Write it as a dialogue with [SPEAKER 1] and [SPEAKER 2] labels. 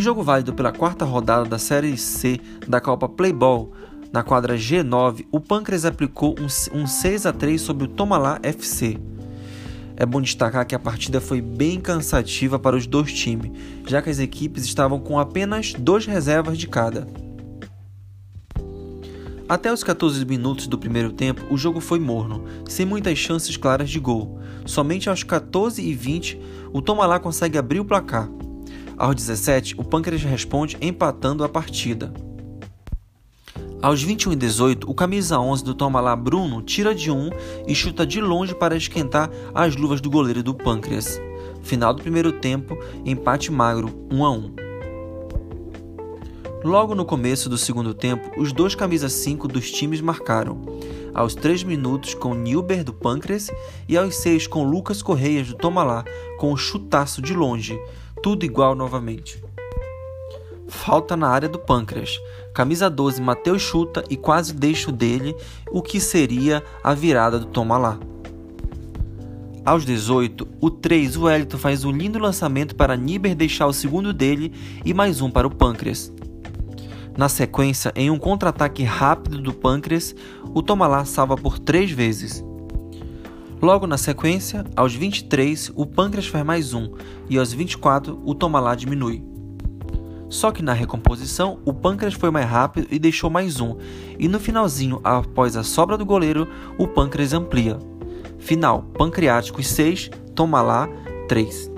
[SPEAKER 1] jogo válido pela quarta rodada da Série C da Copa Playball, na quadra G9, o Pâncreas aplicou um 6 a 3 sobre o Tomalá FC. É bom destacar que a partida foi bem cansativa para os dois times, já que as equipes estavam com apenas duas reservas de cada. Até os 14 minutos do primeiro tempo, o jogo foi morno, sem muitas chances claras de gol. Somente aos 14 e 20, o Tomalá consegue abrir o placar. Aos 17, o Pâncreas responde empatando a partida. Aos 21 e 18, o camisa 11 do Tomalá Bruno tira de um e chuta de longe para esquentar as luvas do goleiro do Pâncreas. Final do primeiro tempo, empate magro, 1 a 1. Logo no começo do segundo tempo, os dois camisas 5 dos times marcaram. Aos 3 minutos com Nilber do Pâncreas e aos 6 com Lucas Correias do Tomalá com o chutaço de longe, tudo igual novamente. Falta na área do Pâncreas. Camisa 12, Mateus chuta e quase deixa dele o que seria a virada do Tomalá. Aos 18, o 3, o Wellington faz um lindo lançamento para Niber deixar o segundo dele e mais um para o Pâncreas. Na sequência, em um contra-ataque rápido do Pâncreas, o Tomalá salva por três vezes. Logo na sequência, aos 23, o Pâncreas faz mais um e aos 24, o Tomalá diminui. Só que na recomposição, o Pâncreas foi mais rápido e deixou mais um, e no finalzinho, após a sobra do goleiro, o Pâncreas amplia. Final: Pancreáticos 6, Tomalá 3.